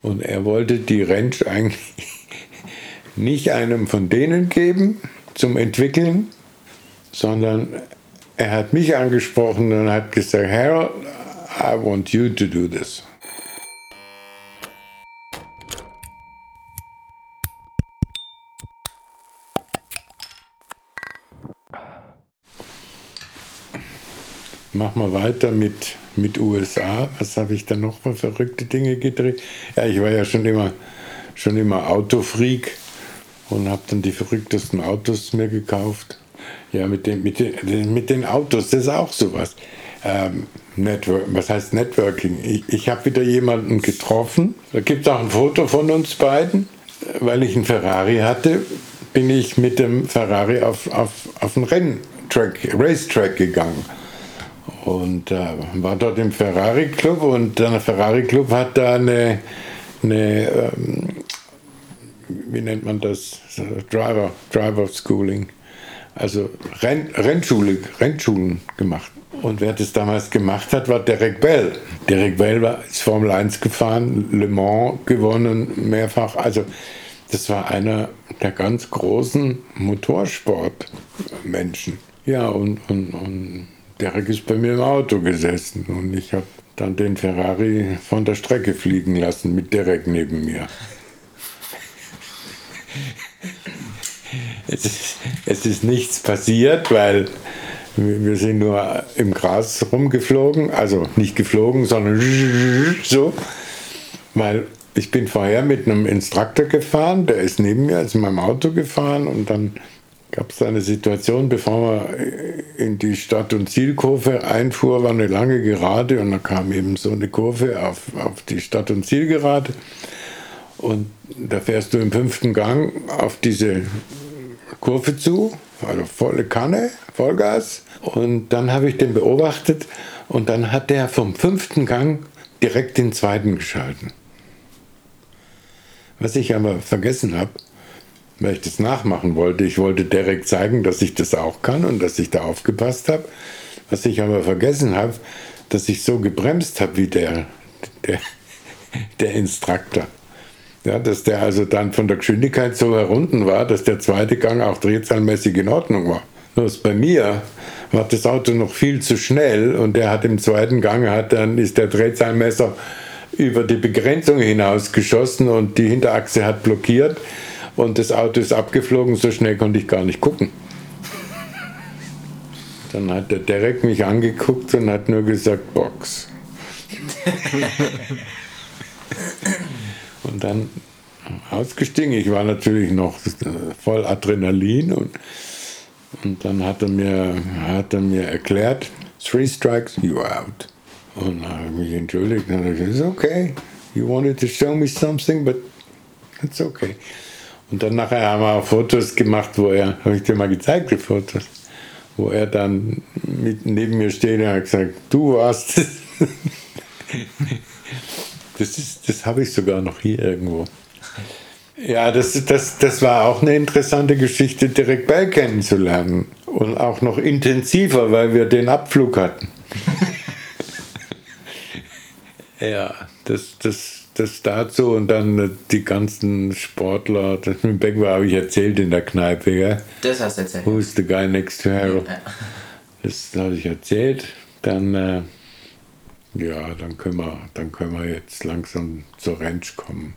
Und er wollte die Ranch eigentlich nicht einem von denen geben zum Entwickeln, sondern er hat mich angesprochen und hat gesagt, Harold, I want you to do this. Mach mal weiter mit, mit USA. Was habe ich da noch für verrückte Dinge gedreht? Ja, ich war ja schon immer, schon immer Autofreak und habe dann die verrücktesten Autos mir gekauft. Ja, mit den, mit den, mit den Autos, das ist auch sowas. Ähm, Network, was heißt Networking? Ich, ich habe wieder jemanden getroffen. Da gibt es auch ein Foto von uns beiden. Weil ich einen Ferrari hatte, bin ich mit dem Ferrari auf, auf, auf einen Renntrack, Racetrack gegangen. Und äh, war dort im Ferrari Club und der Ferrari Club hat da eine, eine ähm, wie nennt man das? Driver, Driver Schooling. Also Renn, Rennschule, Rennschulen gemacht. Und wer das damals gemacht hat, war Derek Bell. Derek Bell war, ist Formel 1 gefahren, Le Mans gewonnen, mehrfach. Also das war einer der ganz großen Motorsportmenschen. Ja, und, und, und Derek ist bei mir im Auto gesessen und ich habe dann den Ferrari von der Strecke fliegen lassen mit Derek neben mir. es, ist, es ist nichts passiert, weil wir sind nur im Gras rumgeflogen, also nicht geflogen, sondern so, weil ich bin vorher mit einem Instruktor gefahren, der ist neben mir, ist in meinem Auto gefahren und dann gab es eine Situation, bevor man in die Stadt- und Zielkurve einfuhr, war eine lange Gerade und da kam eben so eine Kurve auf, auf die Stadt- und Zielgerade und da fährst du im fünften Gang auf diese Kurve zu, also volle Kanne, Vollgas. Und dann habe ich den beobachtet und dann hat der vom fünften Gang direkt den zweiten geschalten. Was ich aber vergessen habe, weil ich das nachmachen wollte, ich wollte direkt zeigen, dass ich das auch kann und dass ich da aufgepasst habe. Was ich aber vergessen habe, dass ich so gebremst habe wie der, der, der Instruktor. Ja, dass der also dann von der Geschwindigkeit so herunten war, dass der zweite Gang auch drehzahlmäßig in Ordnung war. Bloß bei mir war das Auto noch viel zu schnell und der hat im zweiten Gang, hat dann ist der Drehzahlmesser über die Begrenzung hinaus geschossen und die Hinterachse hat blockiert und das Auto ist abgeflogen, so schnell konnte ich gar nicht gucken. Dann hat der Derek mich angeguckt und hat nur gesagt, Box. und dann ausgestiegen. Ich war natürlich noch voll Adrenalin und, und dann hat er, mir, hat er mir erklärt, three strikes, you are out. Und dann habe ich mich entschuldigt und gesagt, it's okay, you wanted to show me something, but it's okay. Und dann nachher haben wir auch Fotos gemacht, wo er, habe ich dir mal gezeigt, die Fotos, wo er dann mit, neben mir steht und hat gesagt, du warst es. Das, das habe ich sogar noch hier irgendwo. Ja, das, das, das war auch eine interessante Geschichte, Derek Bell kennenzulernen. Und auch noch intensiver, weil wir den Abflug hatten. ja, das, das, das dazu und dann die ganzen Sportler. Das mit Beckwith habe ich erzählt in der Kneipe. Gell? Das hast du erzählt. Who's the guy next to Harold? Ja. Das habe ich erzählt. Dann. Äh, ja, dann können wir, dann können wir jetzt langsam zur Ranch kommen.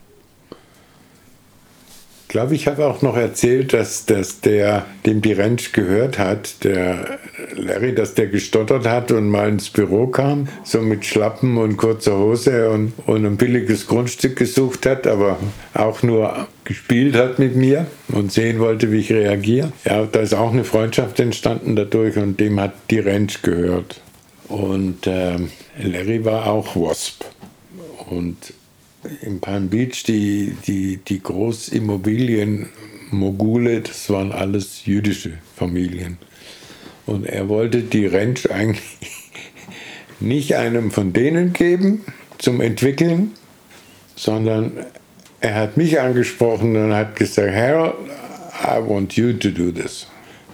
Glaube, ich habe auch noch erzählt, dass, dass der, dem die Ranch gehört hat, der Larry, dass der gestottert hat und mal ins Büro kam, so mit Schlappen und kurzer Hose und, und ein billiges Grundstück gesucht hat, aber auch nur gespielt hat mit mir und sehen wollte, wie ich reagiere. Ja, da ist auch eine Freundschaft entstanden dadurch und dem hat die Ranch gehört. Und äh, Larry war auch Wasp. Und in Palm Beach, die, die, die Großimmobilien-Mogule, das waren alles jüdische Familien. Und er wollte die Ranch eigentlich nicht einem von denen geben zum Entwickeln, sondern er hat mich angesprochen und hat gesagt, Harold, I want you to do this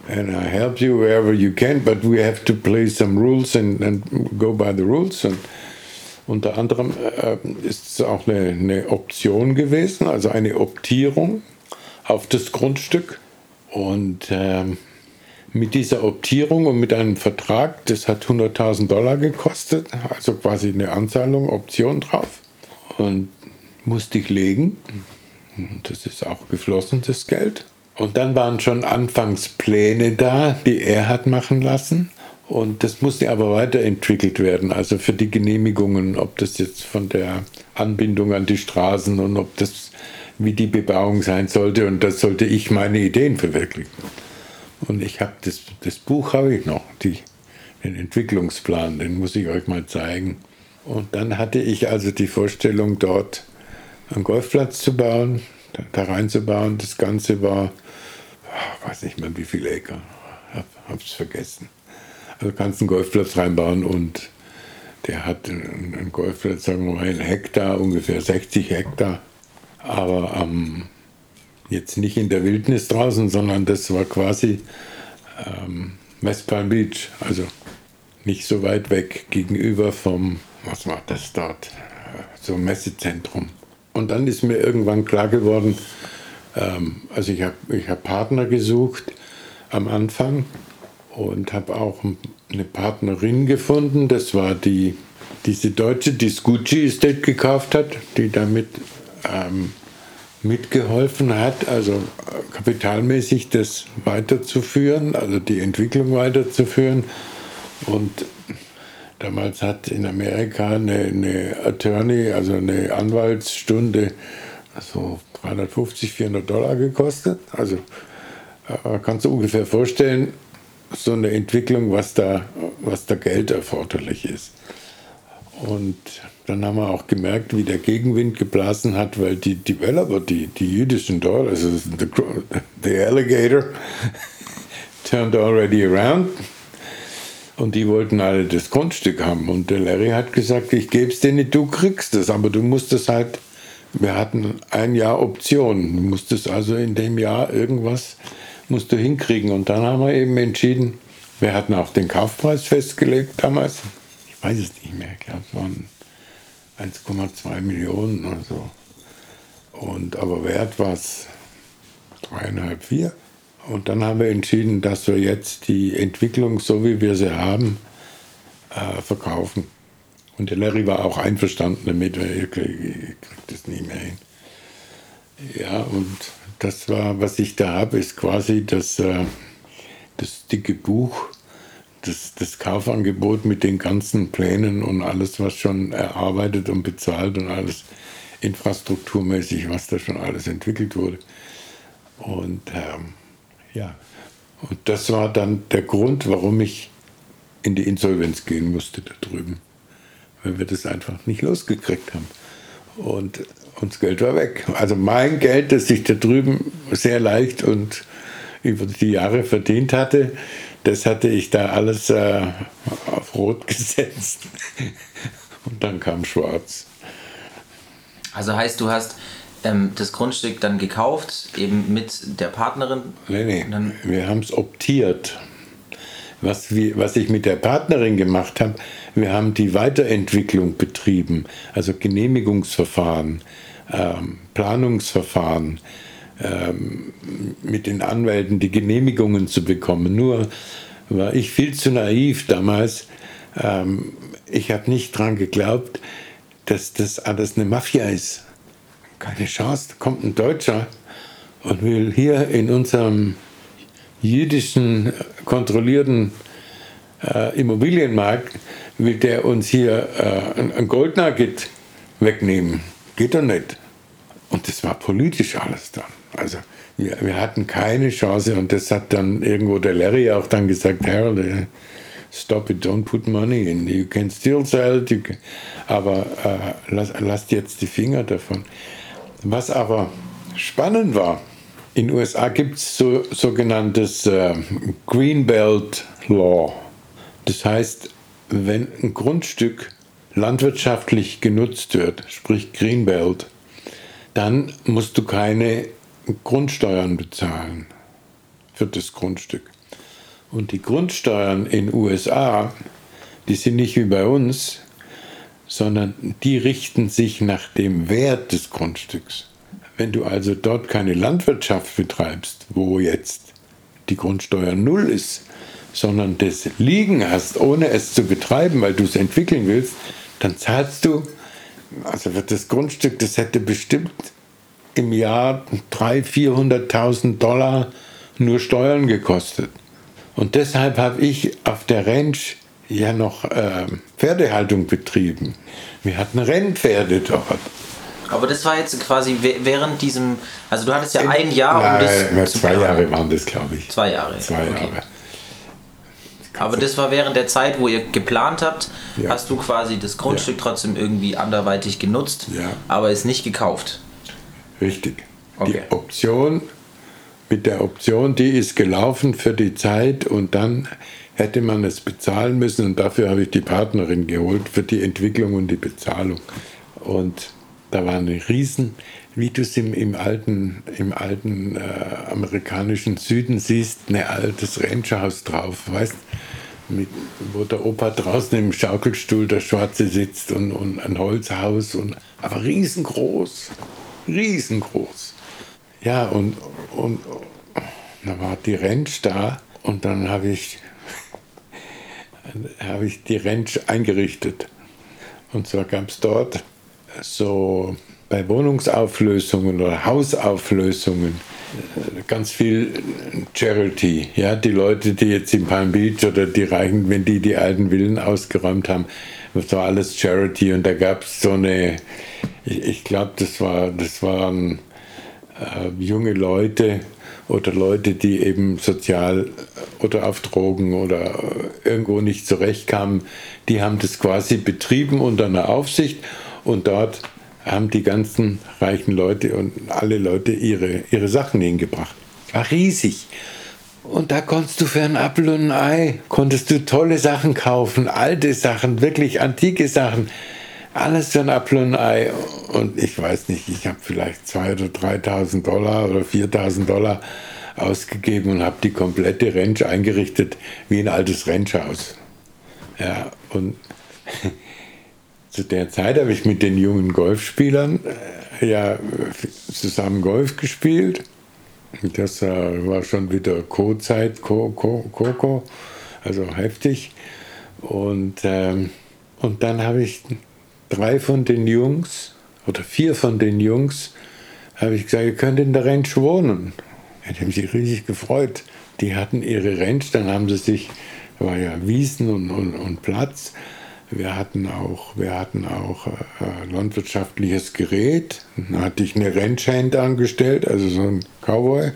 and I help you wherever you can, but we have to play some rules and, and go by the rules. Und, Unter anderem äh, ist es auch eine, eine, Option gewesen, also eine Optierung auf das Grundstück. Und äh, mit dieser Optierung und mit einem Vertrag, das hat 100.000 Dollar gekostet, also quasi eine Anzahlung, Option drauf. Und musste ich legen. Das ist auch geflossen, das Geld. Und dann waren schon Anfangspläne da, die er hat machen lassen. Und das musste aber weiterentwickelt werden, also für die Genehmigungen, ob das jetzt von der Anbindung an die Straßen und ob das, wie die Bebauung sein sollte. Und das sollte ich meine Ideen verwirklichen. Und ich habe das, das Buch habe ich noch, die, den Entwicklungsplan, den muss ich euch mal zeigen. Und dann hatte ich also die Vorstellung, dort einen Golfplatz zu bauen, da, da reinzubauen. Das Ganze war, ah, weiß nicht mehr wie viele Äcker, habe es vergessen. Also kannst einen Golfplatz reinbauen und der hat einen Golfplatz, sagen wir mal, einen Hektar, ungefähr 60 Hektar. Aber ähm, jetzt nicht in der Wildnis draußen, sondern das war quasi ähm, West Palm Beach, also nicht so weit weg gegenüber vom, was war das dort, so Messezentrum. Und dann ist mir irgendwann klar geworden, ähm, also ich habe ich hab Partner gesucht am Anfang und habe auch eine Partnerin gefunden. Das war die, diese Deutsche, die Scucci Estate gekauft hat, die damit ähm, mitgeholfen hat, also äh, kapitalmäßig das weiterzuführen, also die Entwicklung weiterzuführen. Und damals hat in Amerika eine, eine Attorney, also eine Anwaltsstunde, so 350, 400 Dollar gekostet. Also äh, kannst du ungefähr vorstellen, so eine Entwicklung, was da, was da Geld erforderlich ist. Und dann haben wir auch gemerkt, wie der Gegenwind geblasen hat, weil die Developer, die, die jüdischen dort, also the, the alligator, turned already around. Und die wollten alle das Grundstück haben. Und der Larry hat gesagt, ich gebe es dir nicht, du kriegst es, aber du musst es halt, wir hatten ein Jahr Option. Du musstest also in dem Jahr irgendwas musst du hinkriegen. Und dann haben wir eben entschieden, wir hatten auch den Kaufpreis festgelegt damals. Ich weiß es nicht mehr, ich glaube, es waren 1,2 Millionen oder so. Und, aber wert war es dreieinhalb, vier. Und dann haben wir entschieden, dass wir jetzt die Entwicklung, so wie wir sie haben, äh, verkaufen. Und der Larry war auch einverstanden damit, weil er kriegt das nie mehr hin. Ja, und das war, was ich da habe, ist quasi das, äh, das dicke Buch, das, das Kaufangebot mit den ganzen Plänen und alles, was schon erarbeitet und bezahlt und alles infrastrukturmäßig, was da schon alles entwickelt wurde. Und ähm, ja, und das war dann der Grund, warum ich in die Insolvenz gehen musste da drüben, weil wir das einfach nicht losgekriegt haben. Und und das Geld war weg. Also mein Geld, das ich da drüben sehr leicht und über die Jahre verdient hatte, das hatte ich da alles äh, auf Rot gesetzt. Und dann kam Schwarz. Also heißt, du hast ähm, das Grundstück dann gekauft, eben mit der Partnerin? Nee, nee, wir haben es optiert. Was, wir, was ich mit der Partnerin gemacht habe, wir haben die Weiterentwicklung betrieben, also Genehmigungsverfahren ähm, Planungsverfahren ähm, mit den Anwälten die Genehmigungen zu bekommen. Nur war ich viel zu naiv damals. Ähm, ich habe nicht daran geglaubt, dass das alles eine Mafia ist. Keine Chance. Da kommt ein Deutscher und will hier in unserem jüdischen kontrollierten äh, Immobilienmarkt, will der uns hier äh, ein Goldnugget wegnehmen. Geht doch nicht. Und das war politisch alles dann. Also wir, wir, hatten keine Chance und das hat dann irgendwo der Larry auch dann gesagt, Harold, äh, stop it, don't put money in. You can still sell it, can, aber äh, lass, lasst jetzt die Finger davon. Was aber spannend war, in den USA gibt es so, sogenanntes äh, Greenbelt Law. Das heißt, wenn ein Grundstück landwirtschaftlich genutzt wird, sprich Greenbelt, dann musst du keine Grundsteuern bezahlen für das Grundstück. Und die Grundsteuern in USA, die sind nicht wie bei uns, sondern die richten sich nach dem Wert des Grundstücks. Wenn du also dort keine Landwirtschaft betreibst, wo jetzt die Grundsteuer null ist, sondern das liegen hast, ohne es zu betreiben, weil du es entwickeln willst, dann zahlst du, also wird das Grundstück, das hätte bestimmt im Jahr 300.000, 400.000 Dollar nur Steuern gekostet. Und deshalb habe ich auf der Ranch ja noch äh, Pferdehaltung betrieben. Wir hatten Rennpferde dort. Aber das war jetzt quasi während diesem, also du hattest ja ein Jahr, um das. Zwei Jahre waren das, glaube ich. Zwei Jahre. Zwei Jahre. Okay. Aber das war während der Zeit, wo ihr geplant habt, ja. hast du quasi das Grundstück ja. trotzdem irgendwie anderweitig genutzt, ja. aber es nicht gekauft. Richtig. Okay. Die Option, mit der Option, die ist gelaufen für die Zeit und dann hätte man es bezahlen müssen und dafür habe ich die Partnerin geholt für die Entwicklung und die Bezahlung. Und da war eine riesen, wie du es im, im alten, im alten äh, amerikanischen Süden siehst, ein altes Rancherhaus drauf, weißt mit, wo der Opa draußen im Schaukelstuhl der Schwarze sitzt und, und ein Holzhaus, und, aber riesengroß, riesengroß. Ja, und, und da war die Ranch da und dann habe ich, hab ich die Ranch eingerichtet. Und zwar gab es dort so bei Wohnungsauflösungen oder Hausauflösungen äh, ganz viel Charity. Ja, die Leute, die jetzt in Palm Beach oder die Reichen, wenn die die alten Villen ausgeräumt haben, das war alles Charity und da gab es so eine, ich, ich glaube, das war, das waren äh, junge Leute oder Leute, die eben sozial oder auf Drogen oder irgendwo nicht zurechtkamen, die haben das quasi betrieben unter einer Aufsicht und dort haben die ganzen reichen Leute und alle Leute ihre, ihre Sachen hingebracht. War riesig. Und da konntest du für ein Apfel und ein Ei, konntest du tolle Sachen kaufen, alte Sachen, wirklich antike Sachen. Alles für ein Apfel und ein Ei. Und ich weiß nicht, ich habe vielleicht 2.000 oder 3.000 Dollar oder 4.000 Dollar ausgegeben und habe die komplette Ranch eingerichtet wie ein altes Ranchhaus. Ja, und zu der Zeit habe ich mit den jungen Golfspielern äh, ja zusammen Golf gespielt. Das äh, war schon wieder Co-Zeit, Co-Co, Co also heftig. Und, ähm, und dann habe ich drei von den Jungs oder vier von den Jungs habe ich gesagt, ihr könnt in der Ranch wohnen. Die haben sich riesig gefreut. Die hatten ihre Ranch, dann haben sie sich, war ja Wiesen und, und, und Platz, wir hatten auch, wir hatten auch äh, landwirtschaftliches Gerät. Dann hatte ich eine Ranchhand angestellt, also so ein Cowboy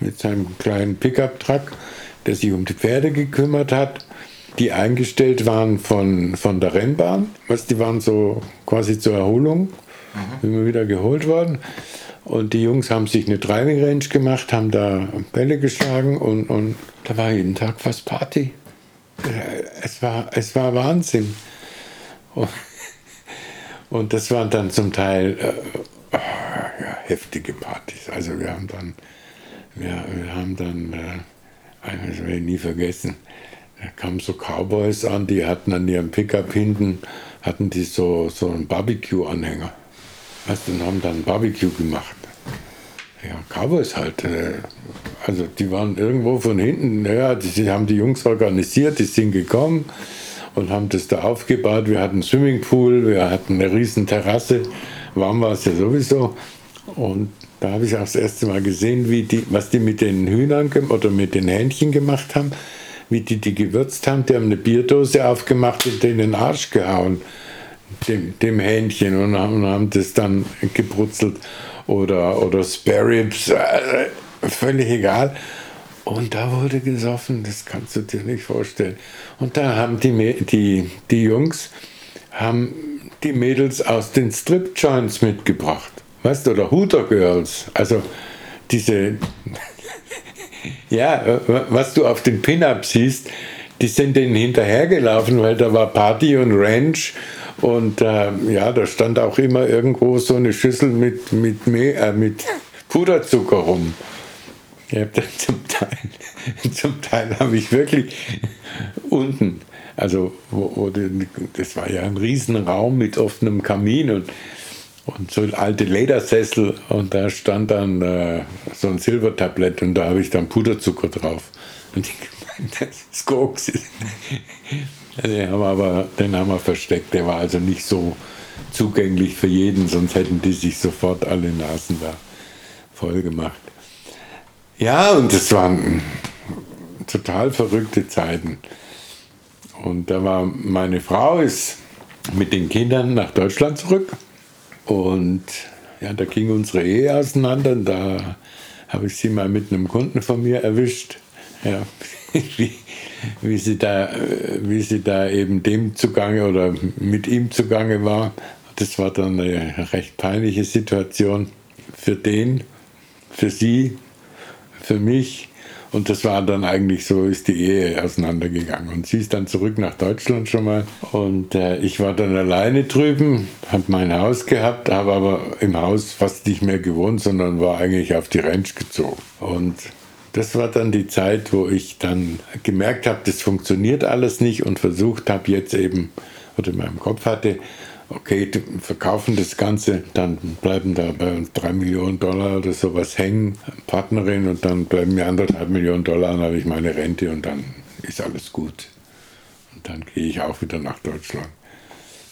mit seinem kleinen Pickup-Truck, der sich um die Pferde gekümmert hat, die eingestellt waren von, von der Rennbahn. Was, die waren so quasi zur Erholung, mhm. immer wieder geholt worden. Und die Jungs haben sich eine Driving Range gemacht, haben da Bälle geschlagen und, und da war jeden Tag fast Party. Es war, es war Wahnsinn. Und das waren dann zum Teil äh, ja, heftige Partys. Also wir haben dann, wir, wir haben dann, äh, das werde ich nie vergessen, da kamen so Cowboys an, die hatten an ihrem Pickup hinten, hatten die so, so einen Barbecue-Anhänger. Weißt, und haben dann Barbecue gemacht. Ja, Cowboys halt. Äh, also die waren irgendwo von hinten, ja, die haben die Jungs organisiert, die sind gekommen und haben das da aufgebaut. Wir hatten einen Swimmingpool, wir hatten eine riesen Terrasse, warm war es ja sowieso. Und da habe ich auch das erste Mal gesehen, wie die, was die mit den Hühnern oder mit den Hähnchen gemacht haben, wie die die gewürzt haben. Die haben eine Bierdose aufgemacht und den in den Arsch gehauen, dem, dem Hähnchen, und haben, und haben das dann gebrutzelt oder, oder Spare Ribs, völlig egal. Und da wurde gesoffen, das kannst du dir nicht vorstellen. Und da haben die, die, die Jungs haben die Mädels aus den Strip-Joints mitgebracht. Weißt du, oder Hooter Girls. Also diese, ja, was du auf den Pin-Ups siehst, die sind denen hinterhergelaufen, weil da war Party und Ranch und äh, ja, da stand auch immer irgendwo so eine Schüssel mit, mit, äh, mit Puderzucker rum. Dann zum Teil, zum Teil habe ich wirklich unten Also, wo, wo das war ja ein Riesenraum mit offenem Kamin und, und so alte Ledersessel und da stand dann äh, so ein Silbertablett und da habe ich dann Puderzucker drauf. Und ich gemeint, das ist Koks. den haben wir aber den haben wir versteckt. Der war also nicht so zugänglich für jeden, sonst hätten die sich sofort alle Nasen da voll gemacht. Ja, und das waren total verrückte Zeiten. Und da war meine Frau ist mit den Kindern nach Deutschland zurück und ja, da ging unsere Ehe auseinander. Da habe ich sie mal mit einem Kunden von mir erwischt. Ja, wie, wie, sie da, wie sie da eben dem zugange oder mit ihm zugange war. Das war dann eine recht peinliche Situation für den, für sie, für mich. Und das war dann eigentlich so, ist die Ehe auseinandergegangen. Und sie ist dann zurück nach Deutschland schon mal. Und äh, ich war dann alleine drüben, habe mein Haus gehabt, habe aber im Haus fast nicht mehr gewohnt, sondern war eigentlich auf die Ranch gezogen. Und das war dann die Zeit, wo ich dann gemerkt habe, das funktioniert alles nicht und versucht habe jetzt eben, oder in meinem Kopf hatte, okay, verkaufen das Ganze, dann bleiben da bei uns drei Millionen Dollar oder sowas hängen, Partnerin, und dann bleiben mir anderthalb Millionen Dollar, dann habe ich meine Rente und dann ist alles gut. Und dann gehe ich auch wieder nach Deutschland.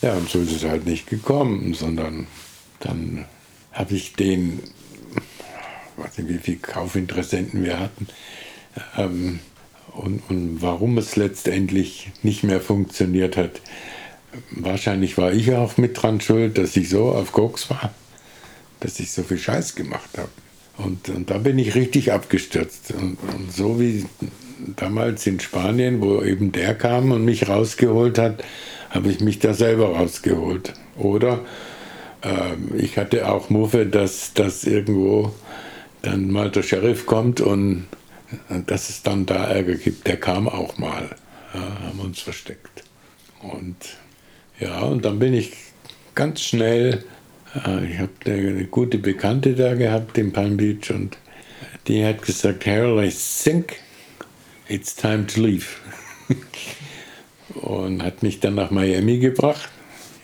Ja, und so ist es halt nicht gekommen, sondern dann habe ich den, ich weiß nicht, wie viele Kaufinteressenten wir hatten, ähm, und, und warum es letztendlich nicht mehr funktioniert hat, wahrscheinlich war ich auch mit dran schuld, dass ich so auf Koks war, dass ich so viel Scheiß gemacht habe. Und, und da bin ich richtig abgestürzt. Und, und, so wie damals in Spanien, wo eben der kam und mich rausgeholt hat, habe ich mich da selber rausgeholt. Oder äh, ich hatte auch Muffe, dass, dass irgendwo dann mal der Sheriff kommt und dass es dann da Ärger gibt. Der kam auch mal. Ja, haben uns versteckt. Und ja, und dann bin ich ganz schnell, äh, ich habe eine gute Bekannte da gehabt in Palm Beach und die hat gesagt, Harold, I think it's time to leave. und hat mich dann nach Miami gebracht.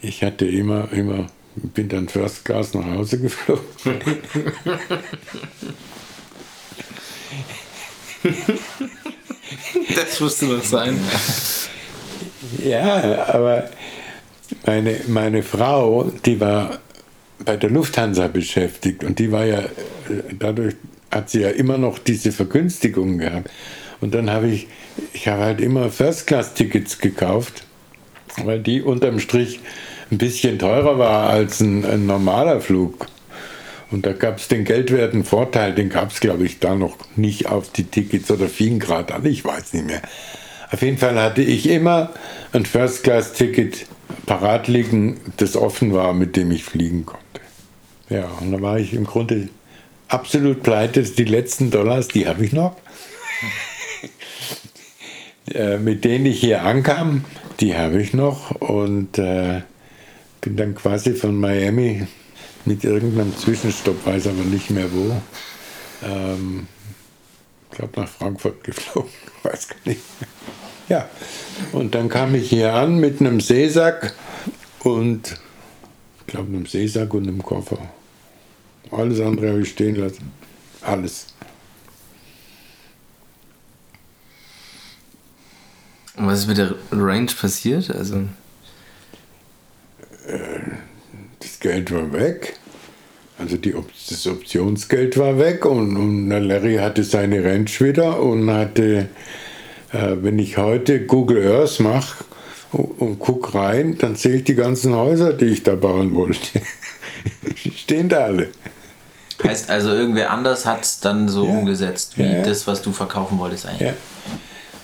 Ich hatte immer, immer, bin dann First Class nach Hause geflogen. das musste noch sein. Ja, aber meine, meine Frau, die war bei der Lufthansa beschäftigt und die war ja, dadurch hat sie ja immer noch diese Vergünstigungen gehabt. Und dann habe ich, ich habe halt immer First-Class-Tickets gekauft, weil die unterm Strich ein bisschen teurer war als ein, ein normaler Flug. Und da gab es den geldwerten Vorteil, den gab es, glaube ich, da noch nicht auf die Tickets oder fing gerade an, ich weiß nicht mehr. Auf jeden Fall hatte ich immer ein First-Class-Ticket parat liegen, das offen war, mit dem ich fliegen konnte. Ja, und da war ich im Grunde absolut pleite. Die letzten Dollars, die habe ich noch. äh, mit denen ich hier ankam, die habe ich noch und äh, bin dann quasi von Miami mit irgendeinem Zwischenstopp, weiß aber nicht mehr wo, ähm, ich glaube nach Frankfurt geflogen, weiß gar nicht mehr. Ja, und dann kam ich hier an mit einem Seesack und ich glaube einem Seesack und einem Koffer. Alles andere habe ich stehen lassen. Alles. Und was ist mit der Range passiert? Also äh, das Geld war weg. Also die, das Optionsgeld war weg und, und Larry hatte seine Range wieder und hatte äh, wenn ich heute Google Earth mache und, und gucke rein, dann sehe ich die ganzen Häuser, die ich da bauen wollte. Stehen da alle. Heißt also, irgendwer anders hat es dann so ja. umgesetzt, wie ja. das, was du verkaufen wolltest eigentlich. Ja.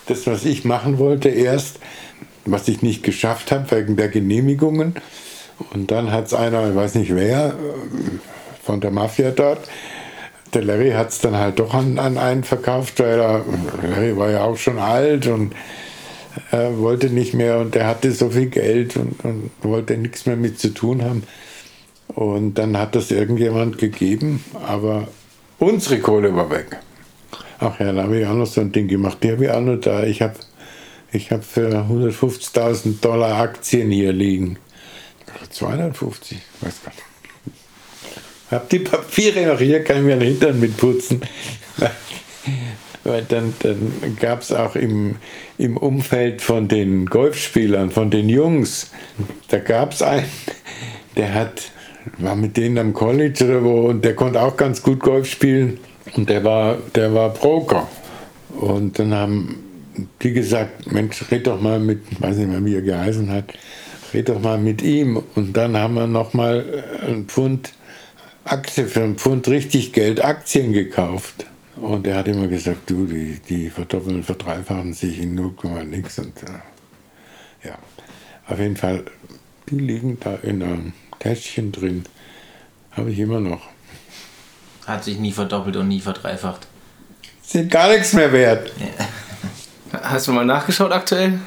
Das, was ich machen wollte erst, was ich nicht geschafft habe wegen der Genehmigungen. Und dann hat es einer, ich weiß nicht wer, äh, von der Mafia dort, der Larry hat es dann halt doch an, an einen verkauft, weil er, Larry war ja auch schon alt und er wollte nicht mehr und er hatte so viel Geld und, und wollte nichts mehr mit zu tun haben. Und dann hat das irgendjemand gegeben, aber unsere Kohle war weg. Ach ja, da habe ich auch noch so ein Ding gemacht. Die habe ich auch noch da. Ich habe Ich habe für 150.000 Dollar Aktien hier liegen. 250, weiß gar nicht. Hab die Papiere noch hier, kann ich mir den Hintern mitputzen. Weil dann, dann gab es auch im, im Umfeld von den Golfspielern, von den Jungs, da gab es einen, der hat, war mit denen am College oder wo und der konnte auch ganz gut Golf spielen und der war, der war Broker. Und dann haben die gesagt, Mensch, red doch mal mit, weiß nicht mehr, wie er geheißen hat, red doch mal mit ihm. Und dann haben wir nochmal ein Pfund Aktie, für ein Pfund richtig Geld Aktien gekauft. Und er hat immer gesagt, du, die, die verdoppeln, verdreifachen sich in 0, nix. Und äh, ja, auf jeden Fall, die liegen da in einem Täschchen drin. Habe ich immer noch. Hat sich nie verdoppelt und nie verdreifacht. Sind gar nichts mehr wert. Ja. Hast du mal nachgeschaut aktuell?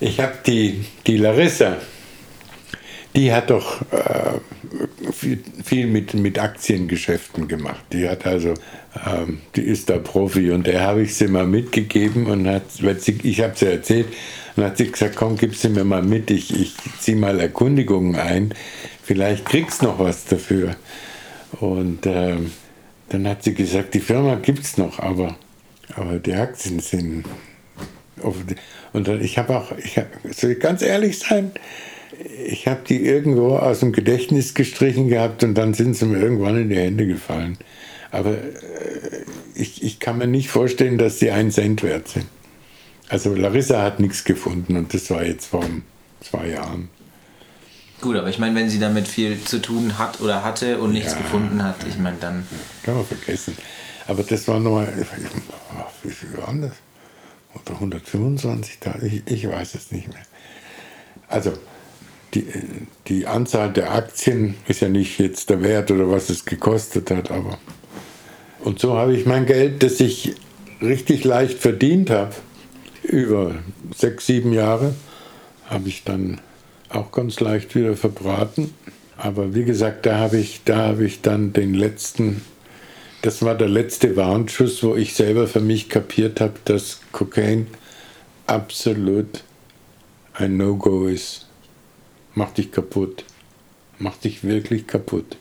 Ich habe die, die Larissa, die hat doch äh, viel, viel, mit, mit Aktiengeschäften gemacht. Die hat also, ähm, die ist da Profi und der habe ich sie mal mitgegeben und hat, ich habe sie erzählt und hat sie gesagt, komm, gib sie mir mal mit, ich, ich ziehe mal Erkundigungen ein, vielleicht kriegst du noch was dafür. Und ähm, dann hat sie gesagt, die Firma gibt es noch, aber, aber die Aktien sind. Und ich habe auch, ich hab, soll ich ganz ehrlich sein, ich habe die irgendwo aus dem Gedächtnis gestrichen gehabt und dann sind sie mir irgendwann in die Hände gefallen. Aber äh, ich, ich kann mir nicht vorstellen, dass sie einen Cent wert sind. Also Larissa hat nichts gefunden und das war jetzt vor zwei Jahren. Gut, aber ich meine, wenn sie damit viel zu tun hat oder hatte und nichts ja, gefunden hat, ich meine, dann. Kann man vergessen. Aber das war nochmal, wie viel waren das? Oder 125 ich, ich weiß es nicht mehr. Also, die, die Anzahl der Aktien ist ja nicht jetzt der Wert oder was es gekostet hat, aber. Und so habe ich mein Geld, das ich richtig leicht verdient habe, über sechs, sieben Jahre, habe ich dann auch ganz leicht wieder verbraten. Aber wie gesagt, da habe ich, da habe ich dann den letzten, das war der letzte Warnschuss, wo ich selber für mich kapiert habe, dass Cocaine absolut ein No-Go ist. Macht dich kaputt. Macht dich wirklich kaputt.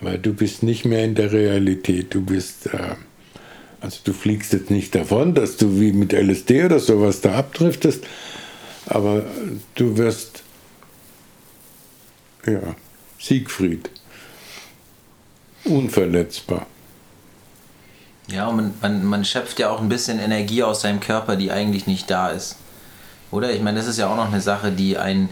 Weil du bist nicht mehr in der Realität. Du bist, äh, also du fliegst jetzt nicht davon, dass du wie mit LSD oder sowas da abdriftest, aber du wirst, ja, Siegfried. Unverletzbar. Ja, und man, man, man schöpft ja auch ein bisschen Energie aus seinem Körper, die eigentlich nicht da ist. Oder? Ich meine, das ist ja auch noch eine Sache, die einen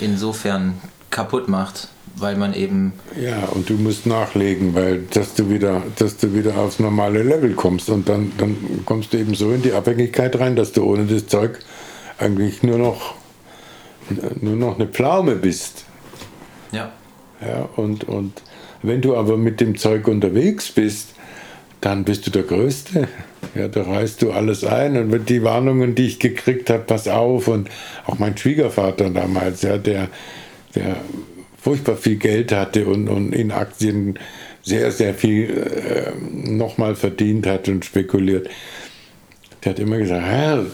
insofern kaputt macht, weil man eben. Ja, und du musst nachlegen, weil dass du wieder, dass du wieder aufs normale Level kommst und dann, dann kommst du eben so in die Abhängigkeit rein, dass du ohne das Zeug eigentlich nur noch, nur noch eine Pflaume bist. Ja. Ja, und, und wenn du aber mit dem Zeug unterwegs bist, dann bist du der Größte. Ja, da reißt du alles ein und die Warnungen, die ich gekriegt habe, pass auf und auch mein Schwiegervater damals, ja, der, der furchtbar viel Geld hatte und, und in Aktien sehr, sehr viel äh, nochmal verdient hat und spekuliert. Der hat immer gesagt, Herr,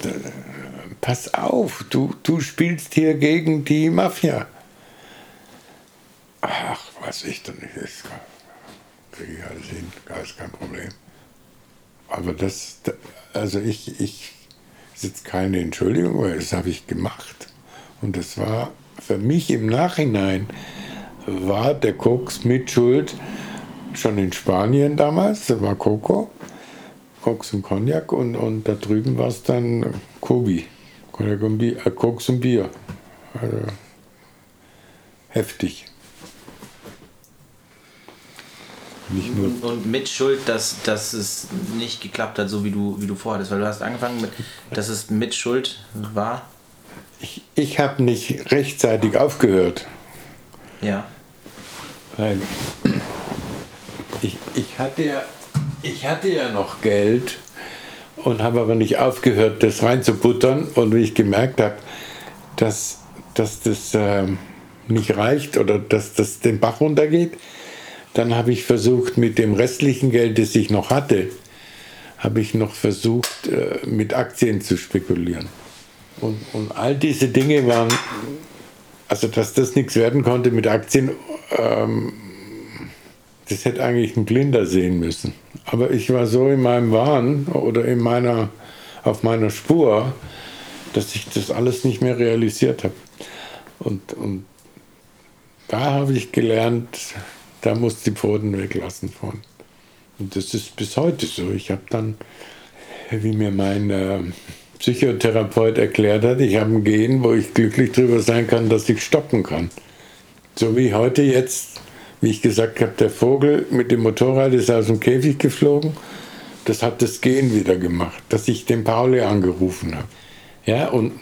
pass auf, du, du spielst hier gegen die Mafia. Ach, was ich doch nicht, kriege ich alles hin, gar ist kein Problem. Aber das, also ich, ich, jetzt keine Entschuldigung, weil das habe ich gemacht. Und das war für mich im Nachhinein, war der Koks mit Schuld schon in Spanien damals, da war Coco, Koks und Cognac und, und da drüben war es dann Kobi. Äh, Koks und Bier. Also, heftig. Nicht nur und, und mit Schuld, dass, dass es nicht geklappt hat, so wie du, wie du vorhattest. Weil du hast angefangen mit, dass es mit Schuld war. Ich, ich habe nicht rechtzeitig aufgehört. Ja. Weil ich, ich, hatte ja, ich hatte ja noch Geld und habe aber nicht aufgehört, das reinzubuttern. Und wie ich gemerkt habe, dass, dass das äh, nicht reicht oder dass das den Bach runtergeht, dann habe ich versucht, mit dem restlichen Geld, das ich noch hatte, habe ich noch versucht, äh, mit Aktien zu spekulieren. Und, und all diese Dinge waren, also dass das nichts werden konnte mit Aktien, ähm, das hätte eigentlich ein Blinder sehen müssen. Aber ich war so in meinem Wahn oder in meiner, auf meiner Spur, dass ich das alles nicht mehr realisiert habe. Und, und da habe ich gelernt, da muss die Pfoten weglassen von. Und das ist bis heute so. Ich habe dann, wie mir mein äh, Psychotherapeut erklärt hat, ich habe ein Gen, wo ich glücklich darüber sein kann, dass ich stoppen kann. So wie heute jetzt, wie ich gesagt habe, der Vogel mit dem Motorrad ist aus dem Käfig geflogen. Das hat das Gen wieder gemacht, dass ich den Pauli angerufen habe. Ja, und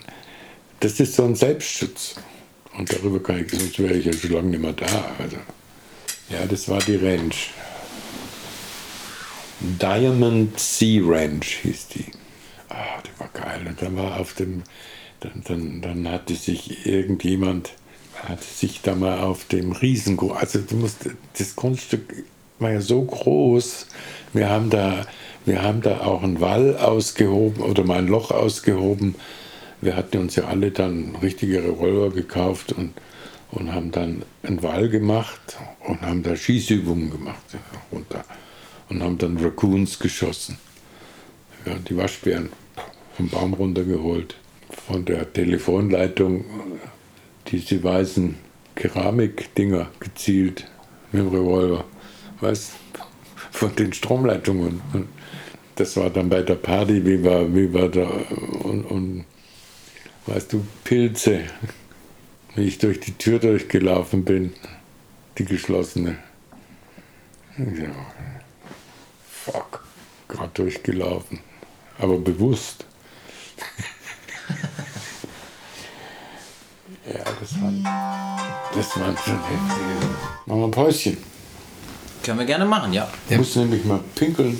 das ist so ein Selbstschutz. Und darüber kann ich, sonst wäre ich ja schon lange nicht mehr da. Also, ja, das war die Ranch. Diamond Sea Ranch hieß die. Ah, die war geil. Und dann war auf dem, dann, dann, dann hatte sich irgendjemand, hatte sich da mal auf dem Riesengro, also du musst, das Grundstück war ja so groß, wir haben da, wir haben da auch einen Wall ausgehoben oder mal ein Loch ausgehoben. Wir hatten uns ja alle dann richtige Revolver gekauft und, und haben dann einen Wall gemacht und haben da Schießübungen gemacht runter und haben dann Raccoons geschossen. Ja, die Waschbären vom Baum runtergeholt, von der Telefonleitung diese weißen Keramikdinger gezielt mit dem Revolver. Weißt von den Stromleitungen. Das war dann bei der Party, wie wir, wie wir da und, und weißt du, Pilze, wie ich durch die Tür durchgelaufen bin, die geschlossene. Ja, fuck, gerade durchgelaufen, aber bewusst. ja, das waren, das waren schon heftige. Machen wir ein Päuschen. Können wir gerne machen, ja. Ich muss nämlich mal pinkeln.